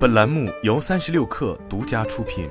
本栏目由三十六氪独家出品。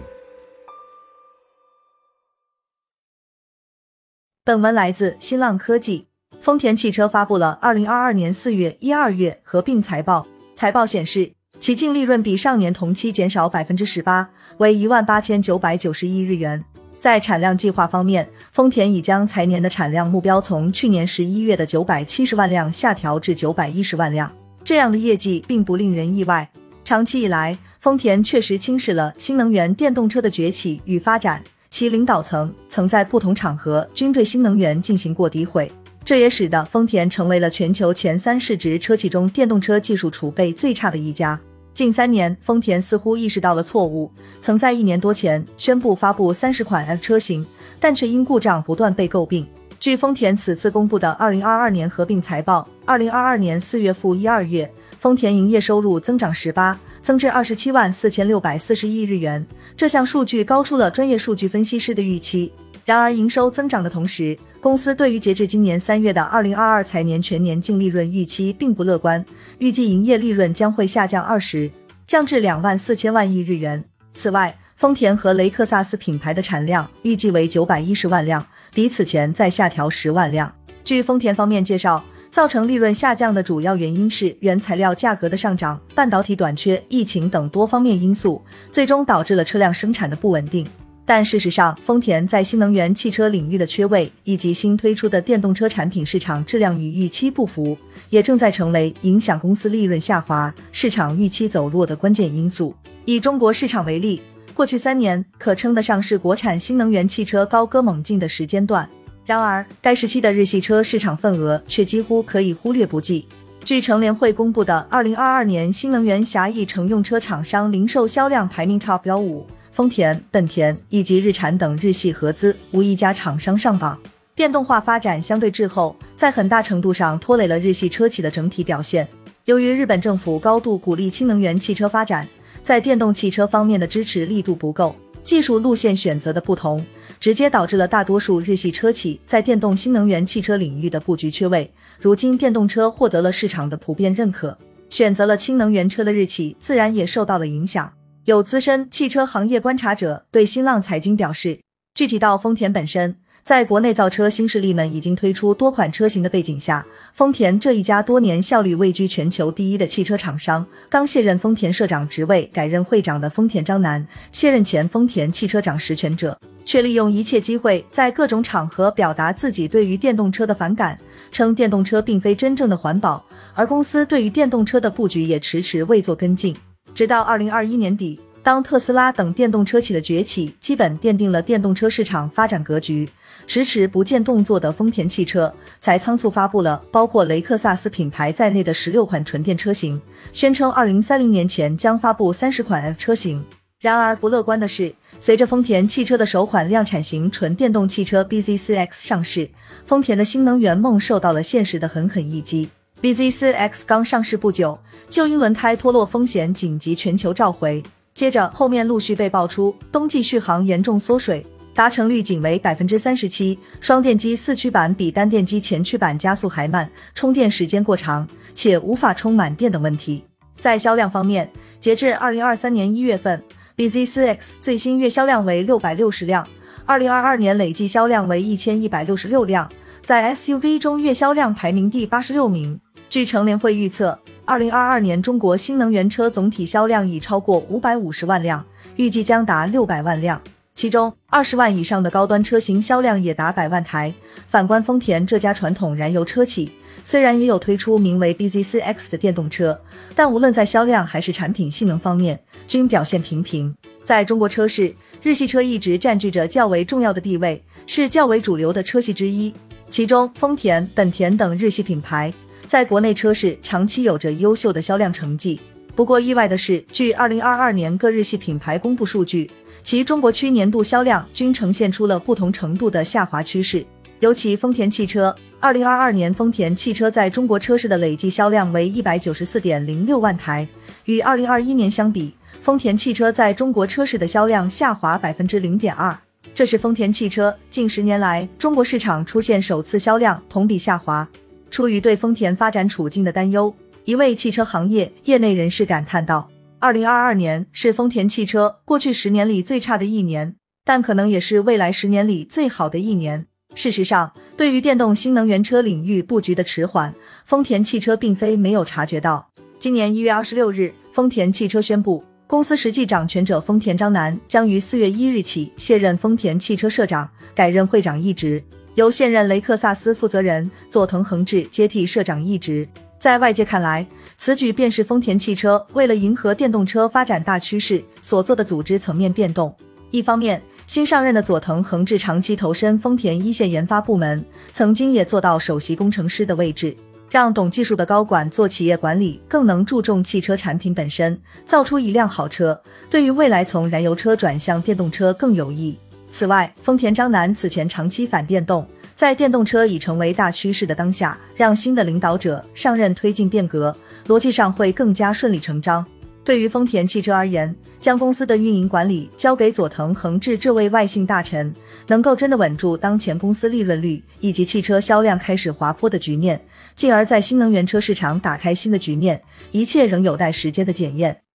本文来自新浪科技。丰田汽车发布了二零二二年四月一二月合并财报，财报显示，其净利润比上年同期减少百分之十八，为一万八千九百九十亿日元。在产量计划方面，丰田已将财年的产量目标从去年十一月的九百七十万辆下调至九百一十万辆。这样的业绩并不令人意外。长期以来，丰田确实轻视了新能源电动车的崛起与发展，其领导层曾在不同场合均对新能源进行过诋毁，这也使得丰田成为了全球前三市值车企中电动车技术储备最差的一家。近三年，丰田似乎意识到了错误，曾在一年多前宣布发布三十款 F 车型，但却因故障不断被诟病。据丰田此次公布的二零二二年合并财报，二零二二年四月负一二月。丰田营业收入增长十八，增至二十七万四千六百四十亿日元。这项数据高出了专业数据分析师的预期。然而，营收增长的同时，公司对于截至今年三月的二零二二财年全年净利润预期并不乐观，预计营业利润将会下降二十，降至两万四千万亿日元。此外，丰田和雷克萨斯品牌的产量预计为九百一十万辆，比此前再下调十万辆。据丰田方面介绍。造成利润下降的主要原因是原材料价格的上涨、半导体短缺、疫情等多方面因素，最终导致了车辆生产的不稳定。但事实上，丰田在新能源汽车领域的缺位，以及新推出的电动车产品市场质量与预期不符，也正在成为影响公司利润下滑、市场预期走弱的关键因素。以中国市场为例，过去三年可称得上是国产新能源汽车高歌猛进的时间段。然而，该时期的日系车市场份额却几乎可以忽略不计。据乘联会公布的二零二二年新能源狭义乘用车厂商零售销量排名 TOP 幺五，丰田、本田以及日产等日系合资无一家厂商上榜。电动化发展相对滞后，在很大程度上拖累了日系车企的整体表现。由于日本政府高度鼓励新能源汽车发展，在电动汽车方面的支持力度不够，技术路线选择的不同。直接导致了大多数日系车企在电动新能源汽车领域的布局缺位。如今电动车获得了市场的普遍认可，选择了氢能源车的日企自然也受到了影响。有资深汽车行业观察者对新浪财经表示，具体到丰田本身，在国内造车新势力们已经推出多款车型的背景下，丰田这一家多年效率位居全球第一的汽车厂商，刚卸任丰田社长职位改任会长的丰田章男，卸任前丰田汽车长实权者。却利用一切机会，在各种场合表达自己对于电动车的反感，称电动车并非真正的环保，而公司对于电动车的布局也迟迟未做跟进。直到二零二一年底，当特斯拉等电动车企的崛起基本奠定了电动车市场发展格局，迟迟不见动作的丰田汽车才仓促发布了包括雷克萨斯品牌在内的十六款纯电车型，宣称二零三零年前将发布三十款 F 车型。然而不乐观的是。随着丰田汽车的首款量产型纯电动汽车 BZ4X 上市，丰田的新能源梦受到了现实的狠狠一击。BZ4X 刚上市不久，就因轮胎脱落风险紧急全球召回，接着后面陆续被爆出冬季续航严重缩水，达成率仅为百分之三十七，双电机四驱版比单电机前驱版加速还慢，充电时间过长，且无法充满电等问题。在销量方面，截至二零二三年一月份。BZ4X 最新月销量为六百六十辆，二零二二年累计销量为一千一百六十六辆，在 SUV 中月销量排名第八十六名。据乘联会预测，二零二二年中国新能源车总体销量已超过五百五十万辆，预计将达六百万辆，其中二十万以上的高端车型销量也达百万台。反观丰田这家传统燃油车企，虽然也有推出名为 BZ4X 的电动车，但无论在销量还是产品性能方面，均表现平平。在中国车市，日系车一直占据着较为重要的地位，是较为主流的车系之一。其中，丰田、本田等日系品牌在国内车市长期有着优秀的销量成绩。不过，意外的是，据二零二二年各日系品牌公布数据，其中国区年度销量均呈现出了不同程度的下滑趋势。尤其丰田汽车，二零二二年丰田汽车在中国车市的累计销量为一百九十四点零六万台，与二零二一年相比。丰田汽车在中国车市的销量下滑百分之零点二，这是丰田汽车近十年来中国市场出现首次销量同比下滑。出于对丰田发展处境的担忧，一位汽车行业业内人士感叹道：“二零二二年是丰田汽车过去十年里最差的一年，但可能也是未来十年里最好的一年。事实上，对于电动新能源车领域布局的迟缓，丰田汽车并非没有察觉到。今年一月二十六日，丰田汽车宣布，公司实际掌权者丰田章男将于四月一日起卸任丰田汽车社长，改任会长一职，由现任雷克萨斯负责人佐藤恒志接替社长一职。在外界看来，此举便是丰田汽车为了迎合电动车发展大趋势所做的组织层面变动。一方面，新上任的佐藤恒志长期投身丰田一线研发部门，曾经也做到首席工程师的位置，让懂技术的高管做企业管理更能注重汽车产品本身，造出一辆好车，对于未来从燃油车转向电动车更有益。此外，丰田张楠此前长期反电动。在电动车已成为大趋势的当下，让新的领导者上任推进变革，逻辑上会更加顺理成章。对于丰田汽车而言，将公司的运营管理交给佐藤恒志这位外姓大臣，能够真的稳住当前公司利润率以及汽车销量开始滑坡的局面，进而在新能源车市场打开新的局面，一切仍有待时间的检验。